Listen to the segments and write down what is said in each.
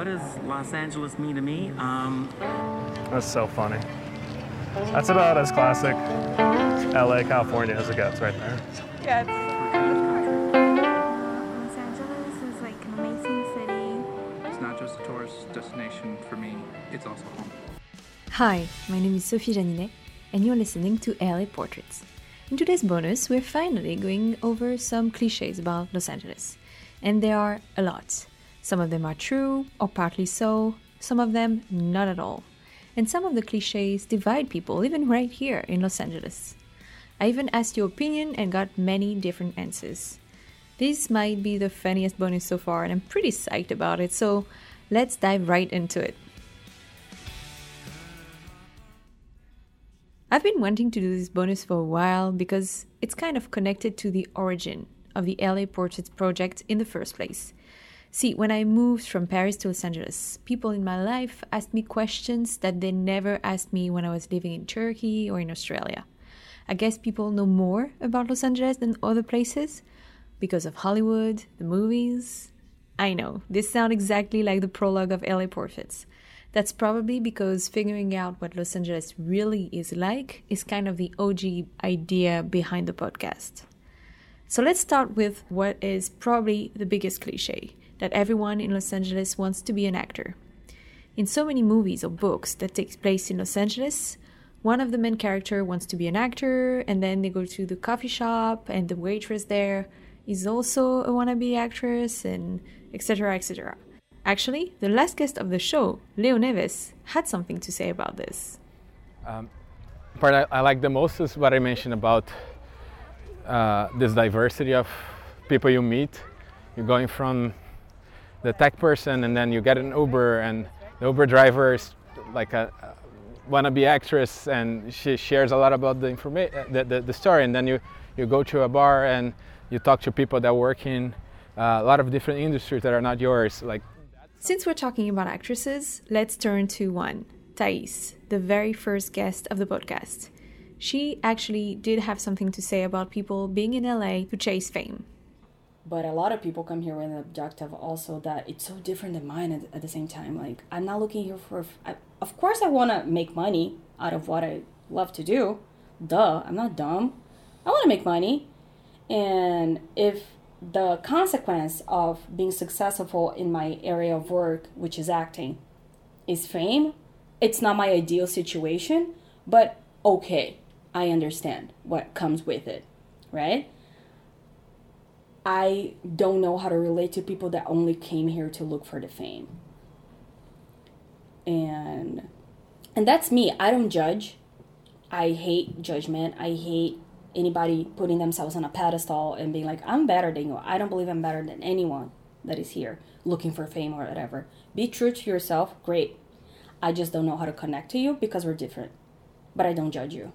what does Los Angeles mean to me? Um, That's so funny. That's about as classic LA, California as it gets right there. Yeah, Los Angeles is like an amazing city. It's not just a tourist destination for me, it's also home. Hi, my name is Sophie Janinet, and you're listening to LA Portraits. In today's bonus, we're finally going over some cliches about Los Angeles. And there are a lot. Some of them are true, or partly so, some of them not at all. And some of the cliches divide people, even right here in Los Angeles. I even asked your opinion and got many different answers. This might be the funniest bonus so far, and I'm pretty psyched about it, so let's dive right into it. I've been wanting to do this bonus for a while because it's kind of connected to the origin of the LA Portraits project in the first place. See, when I moved from Paris to Los Angeles, people in my life asked me questions that they never asked me when I was living in Turkey or in Australia. I guess people know more about Los Angeles than other places because of Hollywood, the movies. I know, this sounds exactly like the prologue of LA Portraits. That's probably because figuring out what Los Angeles really is like is kind of the OG idea behind the podcast. So let's start with what is probably the biggest cliche that everyone in Los Angeles wants to be an actor. In so many movies or books that takes place in Los Angeles, one of the main character wants to be an actor and then they go to the coffee shop and the waitress there is also a wannabe actress and etc etc. Actually, the last guest of the show, Leo Neves, had something to say about this. part I, I like the most is what I mentioned about uh, this diversity of people you meet. You're going from the tech person, and then you get an Uber, and the Uber driver is like a, a wannabe actress, and she shares a lot about the information, the, the, the story. And then you, you go to a bar and you talk to people that work in uh, a lot of different industries that are not yours, like Since we're talking about actresses, let's turn to one, Thais, the very first guest of the podcast. She actually did have something to say about people being in LA to chase fame. But a lot of people come here with an objective also that it's so different than mine at, at the same time. Like i'm not looking here for I, of course i want to make money out of what i love to do. Duh i'm not dumb. I want to make money. And if the consequence of being successful in my area of work which is acting is fame it's not my ideal situation but okay i understand what comes with it right I don't know how to relate to people that only came here to look for the fame. And and that's me. I don't judge. I hate judgment. I hate anybody putting themselves on a pedestal and being like, I'm better than you. I don't believe I'm better than anyone that is here looking for fame or whatever. Be true to yourself. Great. I just don't know how to connect to you because we're different. But I don't judge you.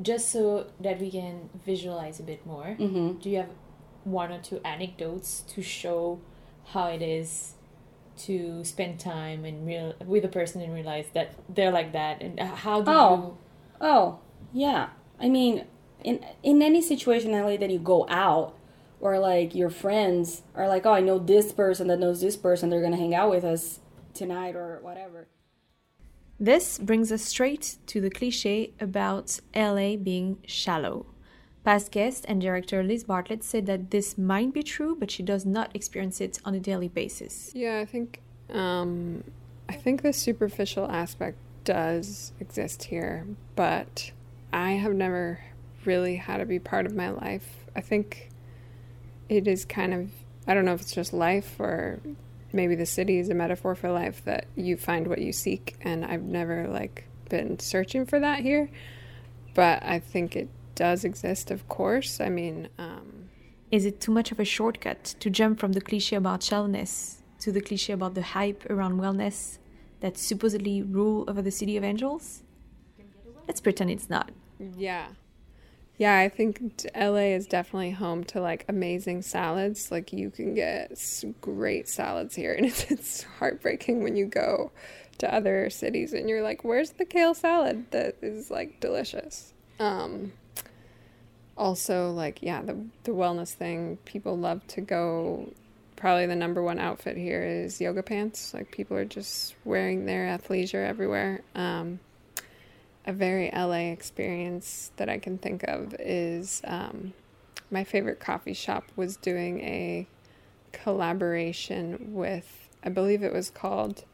Just so that we can visualize a bit more, Mm-hmm. do you have one or two anecdotes to show how it is to spend time and real with a person and realize that they're like that and how do Oh. Oh, yeah. I mean, in in any situation LA that you go out or like your friends are like, "Oh, I know this person that knows this person. They're going to hang out with us tonight or whatever." This brings us straight to the cliche about LA being shallow. Past guest and director Liz Bartlett said that this might be true, but she does not experience it on a daily basis. Yeah, I think um, I think the superficial aspect does exist here, but I have never really had to be part of my life. I think it is kind of I don't know if it's just life or maybe the city is a metaphor for life that you find what you seek and I've never like been searching for that here. But I think it does exist, of course. I mean, um, Is it too much of a shortcut to jump from the cliche about shallowness to the cliche about the hype around wellness that supposedly rule over the city of angels? Let's pretend it's not. Yeah. Yeah, I think LA is definitely home to like amazing salads. Like you can get great salads here, and it's, it's heartbreaking when you go to other cities and you're like, "Where's the kale salad that is like delicious?" Um, also, like yeah, the the wellness thing. People love to go probably the number one outfit here is yoga pants. Like people are just wearing their athleisure everywhere. Um, a very LA experience that I can think of is um, my favorite coffee shop was doing a collaboration with, I believe it was called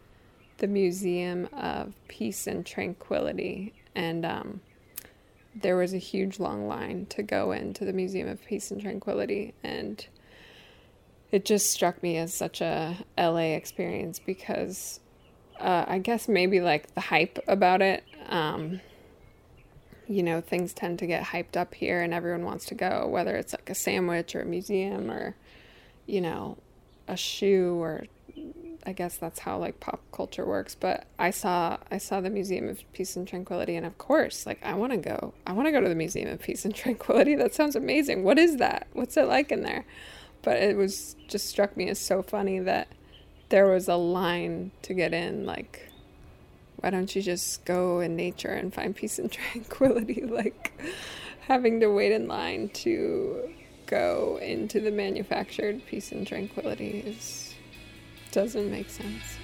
the Museum of Peace and Tranquility. And um, there was a huge long line to go into the Museum of Peace and Tranquility. And it just struck me as such a LA experience because uh, I guess maybe like the hype about it. Um, you know, things tend to get hyped up here and everyone wants to go, whether it's like a sandwich or a museum or, you know, a shoe or I guess that's how like pop culture works. But I saw I saw the Museum of Peace and Tranquility and of course, like I wanna go. I wanna go to the Museum of Peace and Tranquility. That sounds amazing. What is that? What's it like in there? But it was just struck me as so funny that there was a line to get in, like why don't you just go in nature and find peace and tranquility? Like having to wait in line to go into the manufactured peace and tranquility is doesn't make sense.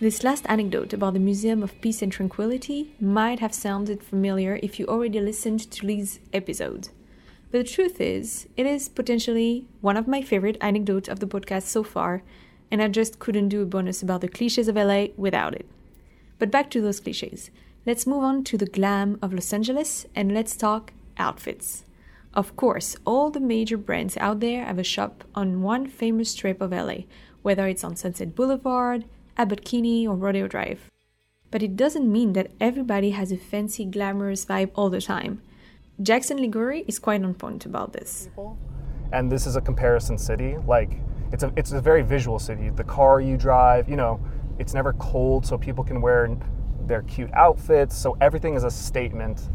This last anecdote about the Museum of Peace and Tranquility might have sounded familiar if you already listened to Lee's episode. But the truth is, it is potentially one of my favorite anecdotes of the podcast so far, and I just couldn't do a bonus about the cliches of LA without it. But back to those cliches. Let's move on to the glam of Los Angeles and let's talk outfits. Of course, all the major brands out there have a shop on one famous strip of LA, whether it's on Sunset Boulevard, Abbot Kinney, or Rodeo Drive. But it doesn't mean that everybody has a fancy, glamorous vibe all the time. Jackson Liguri is quite on point about this. And this is a comparison city. Like, it's a, it's a very visual city. The car you drive, you know, it's never cold, so people can wear their cute outfits. So everything is a statement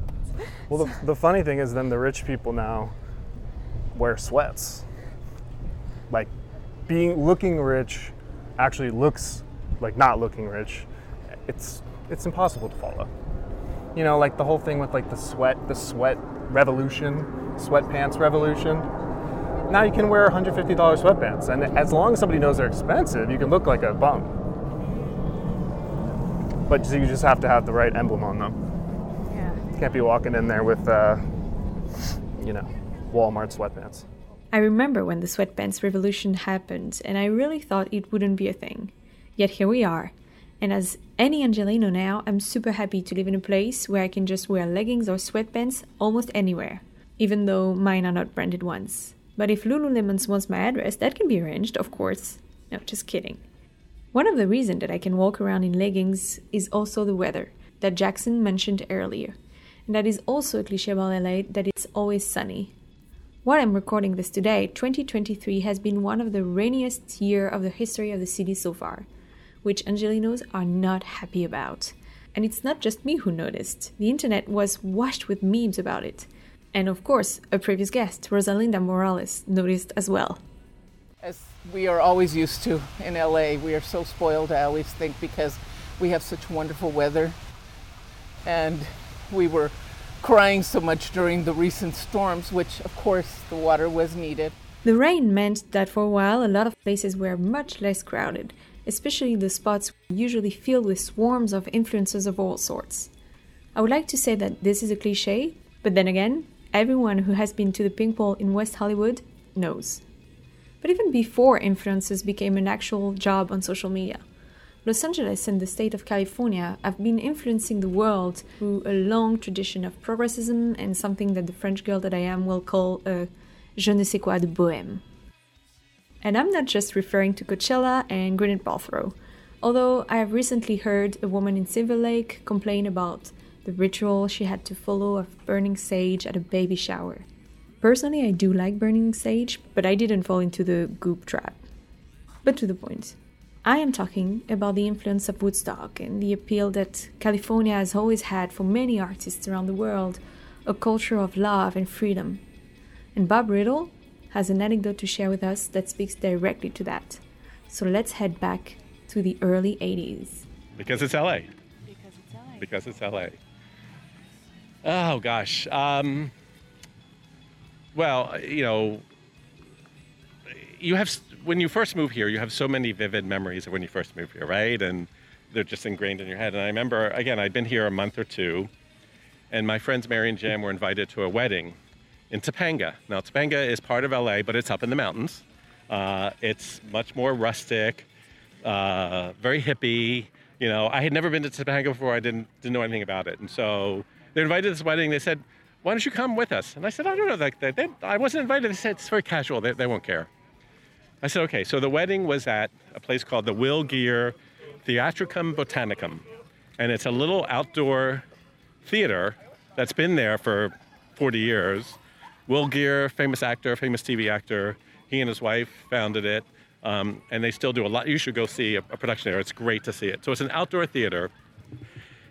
well, the, the funny thing is, then the rich people now wear sweats. Like, being looking rich actually looks like not looking rich. It's it's impossible to follow. You know, like the whole thing with like the sweat, the sweat revolution, sweatpants revolution. Now you can wear $150 sweatpants, and as long as somebody knows they're expensive, you can look like a bum. But you just have to have the right emblem on them. Yeah. Can't be walking in there with, uh, you know, Walmart sweatpants. I remember when the sweatpants revolution happened, and I really thought it wouldn't be a thing. Yet here we are. And as any Angelino now, I'm super happy to live in a place where I can just wear leggings or sweatpants almost anywhere, even though mine are not branded ones. But if Lululemon wants my address, that can be arranged, of course. No, just kidding. One of the reasons that I can walk around in leggings is also the weather that Jackson mentioned earlier and that is also a cliche about LA that it's always sunny. While I'm recording this today, 2023 has been one of the rainiest year of the history of the city so far, which Angelinos are not happy about. And it's not just me who noticed. The internet was washed with memes about it. And of course, a previous guest, Rosalinda Morales, noticed as well. As we are always used to in LA, we are so spoiled, I always think, because we have such wonderful weather. And we were crying so much during the recent storms, which of course the water was needed. The rain meant that for a while a lot of places were much less crowded, especially the spots usually filled with swarms of influencers of all sorts. I would like to say that this is a cliche, but then again, everyone who has been to the Pink Pole in West Hollywood knows. But even before influencers became an actual job on social media, Los Angeles and the state of California have been influencing the world through a long tradition of progressism and something that the French girl that I am will call a je ne sais quoi de bohème. And I'm not just referring to Coachella and Gwyneth Paltrow, although I have recently heard a woman in Silver Lake complain about the ritual she had to follow of burning sage at a baby shower. Personally, I do like burning sage, but I didn't fall into the goop trap. But to the point. I am talking about the influence of Woodstock and the appeal that California has always had for many artists around the world a culture of love and freedom. And Bob Riddle has an anecdote to share with us that speaks directly to that. So let's head back to the early 80s. Because it's LA. Because it's LA. Because it's LA. Oh, gosh. Um, well, you know, you have when you first move here, you have so many vivid memories of when you first move here, right? And they're just ingrained in your head. And I remember again, I'd been here a month or two, and my friends Mary and Jim were invited to a wedding in Topanga. Now Topanga is part of LA, but it's up in the mountains. Uh, it's much more rustic, uh, very hippie. You know, I had never been to Topanga before. I didn't didn't know anything about it, and so they invited this wedding. They said, "Why don't you come with us?" And I said, "I don't know. Like, they, they, I wasn't invited." They said, "It's very casual. They, they won't care." I said, "Okay." So the wedding was at a place called the Will Geer Theatricum Botanicum, and it's a little outdoor theater that's been there for 40 years. Will Geer, famous actor, famous TV actor, he and his wife founded it, um, and they still do a lot. You should go see a, a production there. It's great to see it. So it's an outdoor theater,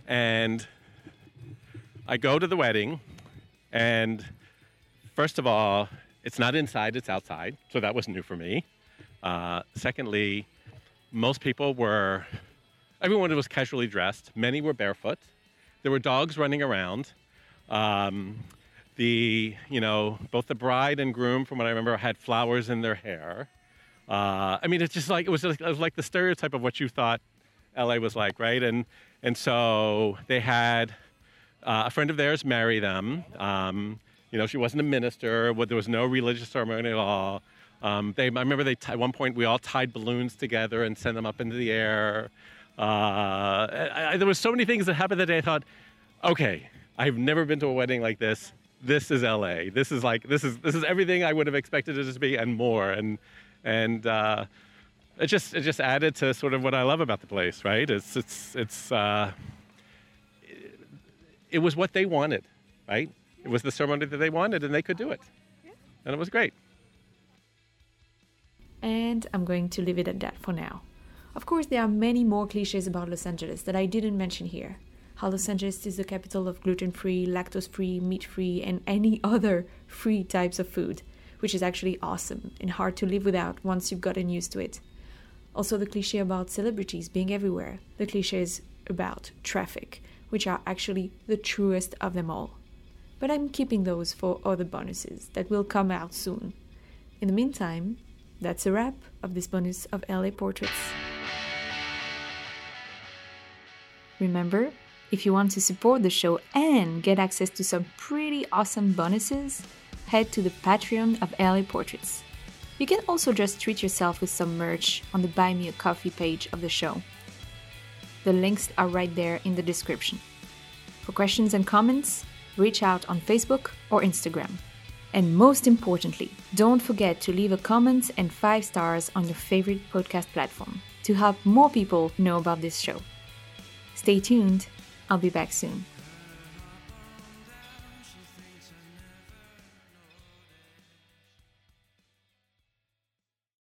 and I go to the wedding, and first of all, it's not inside, it's outside. So that was new for me. Uh, secondly, most people were, everyone was casually dressed. Many were barefoot. There were dogs running around. Um, the, you know, both the bride and groom, from what I remember, had flowers in their hair. Uh, I mean, it's just like, it was, like, it was like the stereotype of what you thought LA was like, right? And, and so they had uh, a friend of theirs marry them. Um, you know, she wasn't a minister. There was no religious ceremony at all. Um, they, I remember they at one point we all tied balloons together and sent them up into the air. Uh, I, I, there was so many things that happened that day. I thought, okay, I've never been to a wedding like this. This is LA. This is like this is this is everything I would have expected it to be and more. And and uh, it just it just added to sort of what I love about the place. Right? It's it's it's. Uh, it, it was what they wanted, right? It was the ceremony that they wanted, and they could do it, and it was great. And I'm going to leave it at that for now. Of course, there are many more cliches about Los Angeles that I didn't mention here. Los Angeles is the capital of gluten free, lactose free, meat free, and any other free types of food, which is actually awesome and hard to live without once you've gotten used to it. Also, the cliche about celebrities being everywhere, the cliches about traffic, which are actually the truest of them all. But I'm keeping those for other bonuses that will come out soon. In the meantime, that's a wrap of this bonus of LA Portraits. Remember, if you want to support the show and get access to some pretty awesome bonuses, head to the Patreon of LA Portraits. You can also just treat yourself with some merch on the Buy Me a Coffee page of the show. The links are right there in the description. For questions and comments, reach out on Facebook or Instagram. And most importantly, don't forget to leave a comment and 5 stars on your favorite podcast platform to help more people know about this show. Stay tuned, I'll be back soon.